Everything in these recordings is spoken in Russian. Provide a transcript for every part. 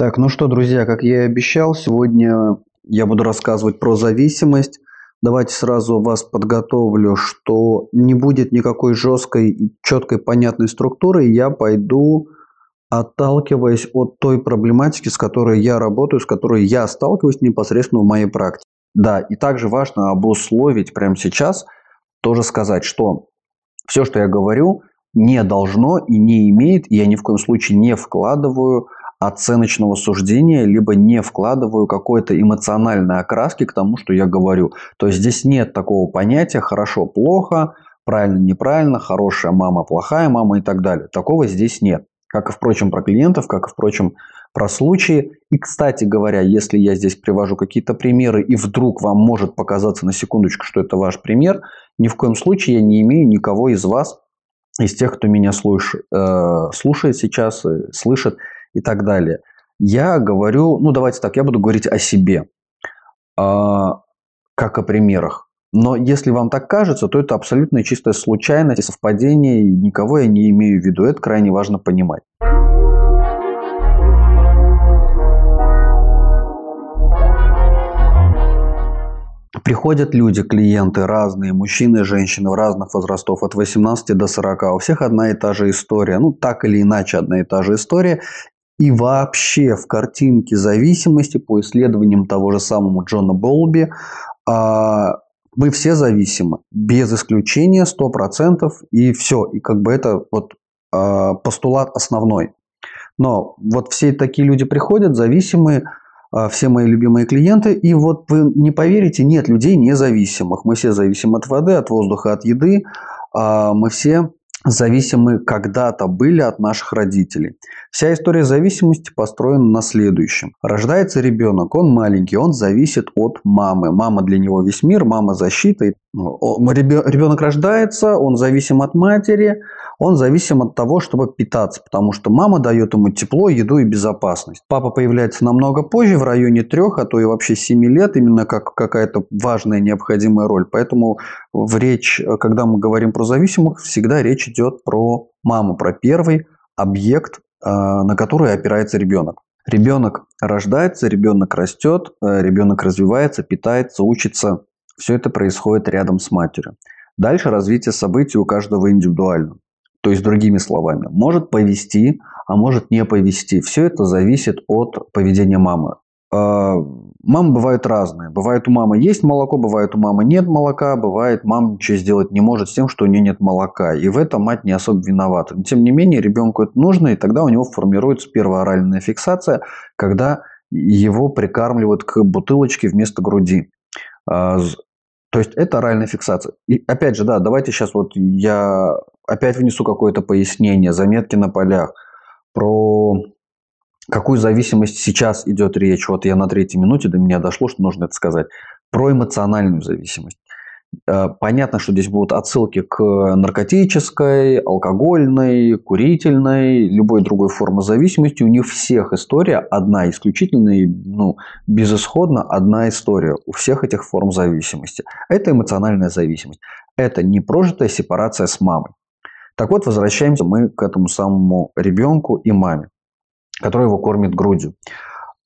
Так, ну что, друзья, как я и обещал, сегодня я буду рассказывать про зависимость. Давайте сразу вас подготовлю, что не будет никакой жесткой, четкой, понятной структуры. Я пойду отталкиваясь от той проблематики, с которой я работаю, с которой я сталкиваюсь непосредственно в моей практике. Да, и также важно обусловить прямо сейчас, тоже сказать, что все, что я говорю, не должно и не имеет, и я ни в коем случае не вкладываю оценочного суждения, либо не вкладываю какой-то эмоциональной окраски к тому, что я говорю. То есть здесь нет такого понятия хорошо-плохо, правильно-неправильно, хорошая мама, плохая мама и так далее. Такого здесь нет. Как и, впрочем, про клиентов, как и, впрочем, про случаи. И, кстати говоря, если я здесь привожу какие-то примеры, и вдруг вам может показаться на секундочку, что это ваш пример, ни в коем случае я не имею никого из вас, из тех, кто меня слушает, э, слушает сейчас, слышит и так далее. Я говорю, ну давайте так, я буду говорить о себе, э, как о примерах. Но если вам так кажется, то это абсолютно чистая случайность, совпадение, и никого я не имею в виду. Это крайне важно понимать. Приходят люди, клиенты разные, мужчины и женщины в разных возрастов, от 18 до 40. У всех одна и та же история. Ну, так или иначе, одна и та же история. И вообще в картинке зависимости, по исследованиям того же самого Джона Болби, а, мы все зависимы, без исключения 100%, и все. И как бы это вот э, постулат основной. Но вот все такие люди приходят, зависимые, э, все мои любимые клиенты, и вот вы не поверите, нет людей независимых. Мы все зависим от воды, от воздуха, от еды. Мы все зависимы когда-то были от наших родителей. Вся история зависимости построена на следующем. Рождается ребенок, он маленький, он зависит от мамы. Мама для него весь мир, мама защита. Ребенок рождается, он зависим от матери, он зависим от того, чтобы питаться, потому что мама дает ему тепло, еду и безопасность. Папа появляется намного позже, в районе трех, а то и вообще семи лет, именно как какая-то важная необходимая роль. Поэтому в речь, когда мы говорим про зависимых, всегда речь идет про маму, про первый объект, э, на который опирается ребенок. Ребенок рождается, ребенок растет, э, ребенок развивается, питается, учится. Все это происходит рядом с матерью. Дальше развитие событий у каждого индивидуально. То есть, другими словами, может повести, а может не повести. Все это зависит от поведения мамы. А, мамы бывают разные. Бывает у мамы есть молоко, бывает у мамы нет молока, бывает мама ничего сделать не может с тем, что у нее нет молока. И в этом мать не особо виновата. Но, тем не менее, ребенку это нужно, и тогда у него формируется первая оральная фиксация, когда его прикармливают к бутылочке вместо груди. А, то есть это оральная фиксация. И опять же, да, давайте сейчас вот я опять внесу какое-то пояснение, заметки на полях про какую зависимость сейчас идет речь. Вот я на третьей минуте до меня дошло, что нужно это сказать. Про эмоциональную зависимость. Э, понятно, что здесь будут отсылки к наркотической, алкогольной, курительной, любой другой форме зависимости. У них всех история одна, исключительная, ну, безысходно одна история у всех этих форм зависимости. Это эмоциональная зависимость. Это непрожитая сепарация с мамой. Так вот, возвращаемся мы к этому самому ребенку и маме, которая его кормит грудью.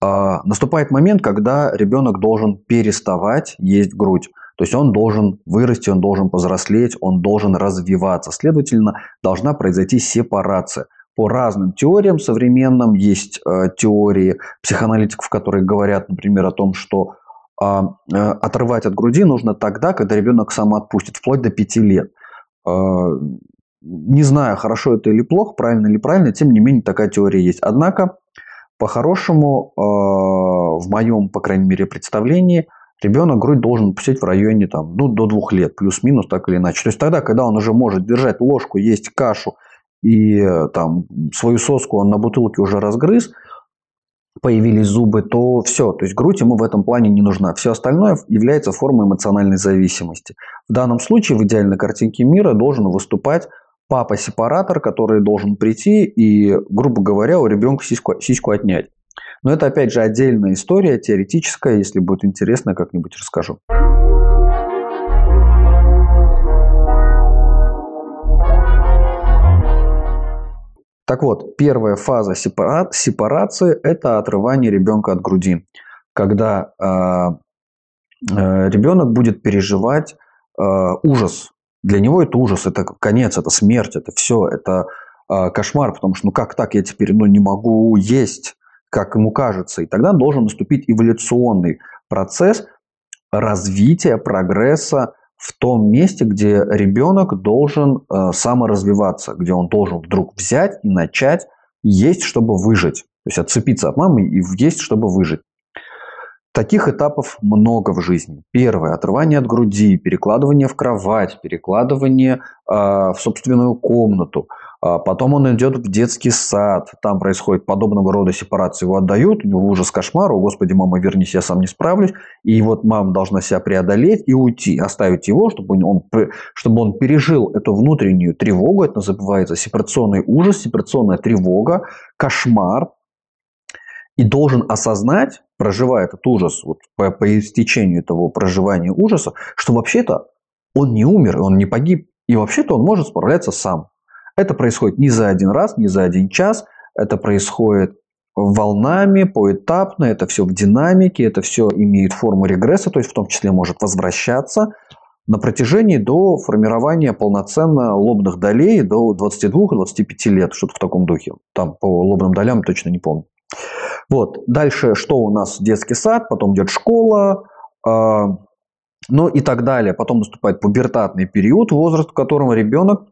А, наступает момент, когда ребенок должен переставать есть грудь. То есть он должен вырасти, он должен повзрослеть, он должен развиваться. Следовательно, должна произойти сепарация. По разным теориям современным есть э, теории психоаналитиков, которые говорят, например, о том, что э, э, отрывать от груди нужно тогда, когда ребенок сам отпустит, вплоть до 5 лет. Э, не знаю, хорошо это или плохо, правильно или правильно, тем не менее такая теория есть. Однако, по-хорошему, э, в моем, по крайней мере, представлении – ребенок грудь должен пустить в районе там, ну, до двух лет, плюс-минус, так или иначе. То есть тогда, когда он уже может держать ложку, есть кашу и э, там свою соску он на бутылке уже разгрыз, появились зубы, то все. То есть грудь ему в этом плане не нужна. Все остальное является формой эмоциональной зависимости. В данном случае в идеальной картинке мира должен выступать папа-сепаратор, который должен прийти и, грубо говоря, у ребенка сиську, сиську отнять. Но это, опять же, отдельная история, теоретическая. Если будет интересно, как-нибудь расскажу. Так вот, первая фаза сепара... сепарации – это отрывание ребенка от груди. Когда э, э, ребенок будет переживать э, ужас. Для него это ужас, это конец, это смерть, это все, это э, кошмар, потому что ну как так, я теперь ну, не могу есть, как ему кажется. И тогда должен наступить эволюционный процесс развития, прогресса в том месте, где ребенок должен э, саморазвиваться, где он должен вдруг взять и начать есть, чтобы выжить. То есть отцепиться от мамы и есть, чтобы выжить. Таких этапов много в жизни. Первое – отрывание от груди, перекладывание в кровать, перекладывание э, в собственную комнату. А потом он идет в детский сад, там происходит подобного рода сепарация, его отдают, у него ужас, кошмар, о господи, мама, вернись, я сам не справлюсь. И вот мама должна себя преодолеть и уйти, оставить его, чтобы он, чтобы он пережил эту внутреннюю тревогу, это называется сепарационный ужас, сепарационная тревога, кошмар, и должен осознать, проживая этот ужас, вот по, по истечению этого проживания ужаса, что вообще-то он не умер, он не погиб, и вообще-то он может справляться сам. Это происходит не за один раз, не за один час, это происходит волнами, поэтапно, это все в динамике, это все имеет форму регресса, то есть в том числе может возвращаться на протяжении до формирования полноценно лобных долей до 22-25 лет, что-то в таком духе. Там по лобным долям точно не помню. Вот. Дальше что у нас? Детский сад, потом идет школа, э, ну и так далее. Потом наступает пубертатный период, возраст, в котором ребенок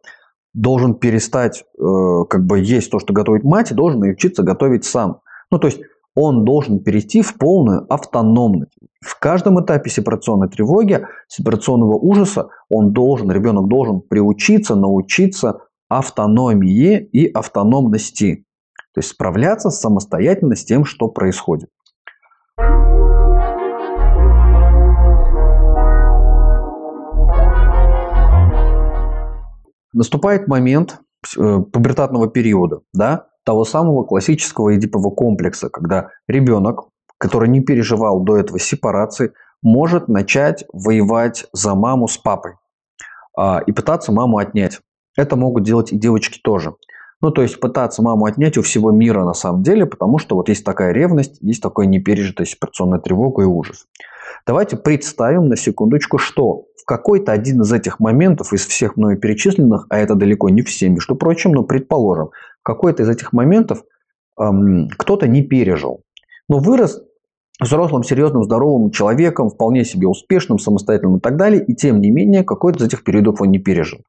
должен перестать э, как бы есть то, что готовит мать, и должен научиться готовить сам. Ну, то есть он должен перейти в полную автономность. В каждом этапе сепарационной тревоги, сепарационного ужаса, он должен, ребенок должен приучиться, научиться автономии и автономности. То есть справляться самостоятельно с тем, что происходит. Наступает момент э, пубертатного периода, да, того самого классического эдипового комплекса, когда ребенок, который не переживал до этого сепарации, может начать воевать за маму с папой а, и пытаться маму отнять. Это могут делать и девочки тоже. Ну, то есть пытаться маму отнять у всего мира на самом деле, потому что вот есть такая ревность, есть такое непережитая сепарационная тревога и ужас. Давайте представим на секундочку, что в какой-то один из этих моментов, из всех мною перечисленных, а это далеко не все, между прочим, но предположим, какой-то из этих моментов эм, кто-то не пережил, но вырос взрослым, серьезным, здоровым человеком, вполне себе успешным, самостоятельным и так далее, и тем не менее какой-то из этих периодов он не пережил.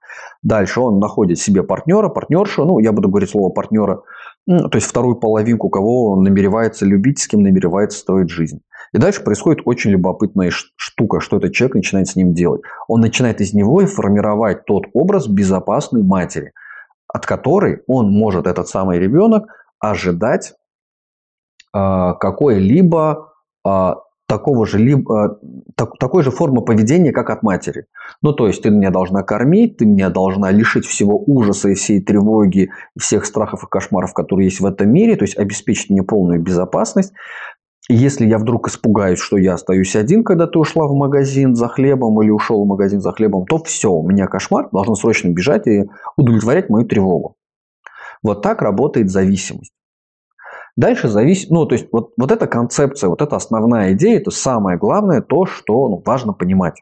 Дальше он находит себе партнера, партнершу, ну, я буду говорить слово партнера, ну, то есть вторую половинку, кого он намеревается любить, с кем намеревается строить жизнь. И дальше происходит очень любопытная штука, что этот человек начинает с ним делать. Он начинает из него формировать тот образ безопасной матери, от которой он может, этот самый ребенок, ожидать э, какой-либо а, такого же, либо, а, так, такой же формы поведения, как от матери. Ну, то есть, ты меня должна кормить, ты меня должна лишить всего ужаса и всей тревоги, всех страхов и кошмаров, которые есть в этом мире, то есть, обеспечить мне полную безопасность. Если я вдруг испугаюсь, что я остаюсь один, когда ты ушла в магазин за хлебом или ушел в магазин за хлебом, то все, у меня кошмар, должен срочно бежать и удовлетворять мою тревогу. Вот так работает зависимость. Дальше зависит, ну, то есть вот, вот эта концепция, вот эта основная идея, это самое главное, то, что ну, важно понимать.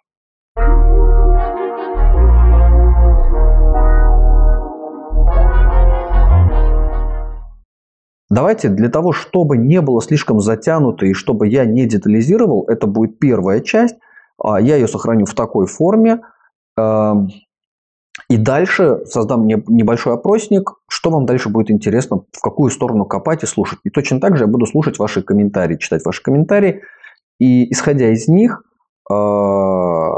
Давайте для того, чтобы не было слишком затянуто и чтобы я не детализировал, это будет первая часть. А я ее сохраню в такой форме. И дальше создам небольшой опросник, что вам дальше будет интересно, в какую сторону копать и слушать. И точно так же я буду слушать ваши комментарии, читать ваши комментарии, и исходя из них э,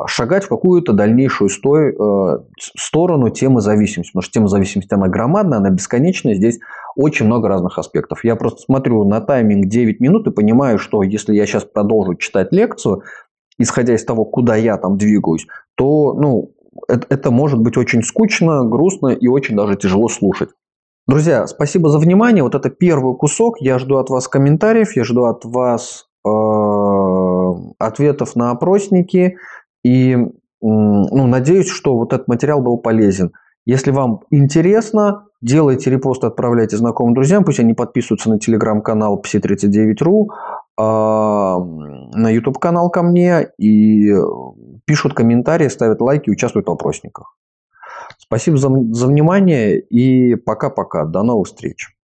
шагать в какую-то дальнейшую э, сторону темы зависимости. Потому что тема зависимости, она громадная, она бесконечная, здесь очень много разных аспектов. Я просто смотрю на тайминг 9 минут и понимаю, что если я сейчас продолжу читать лекцию, исходя из того, куда я там двигаюсь, то ну, это, может быть очень скучно, грустно и очень даже тяжело слушать. Друзья, спасибо за внимание. Вот это первый кусок. Я жду от вас комментариев, я жду от вас э, ответов на опросники. И ну, надеюсь, что вот этот материал был полезен. Если вам интересно, делайте репост, отправляйте знакомым друзьям, пусть они подписываются на телеграм-канал psi39.ru, а, на YouTube-канал ко мне и пишут комментарии, ставят лайки, участвуют в опросниках. Спасибо за, за внимание и пока-пока. До новых встреч.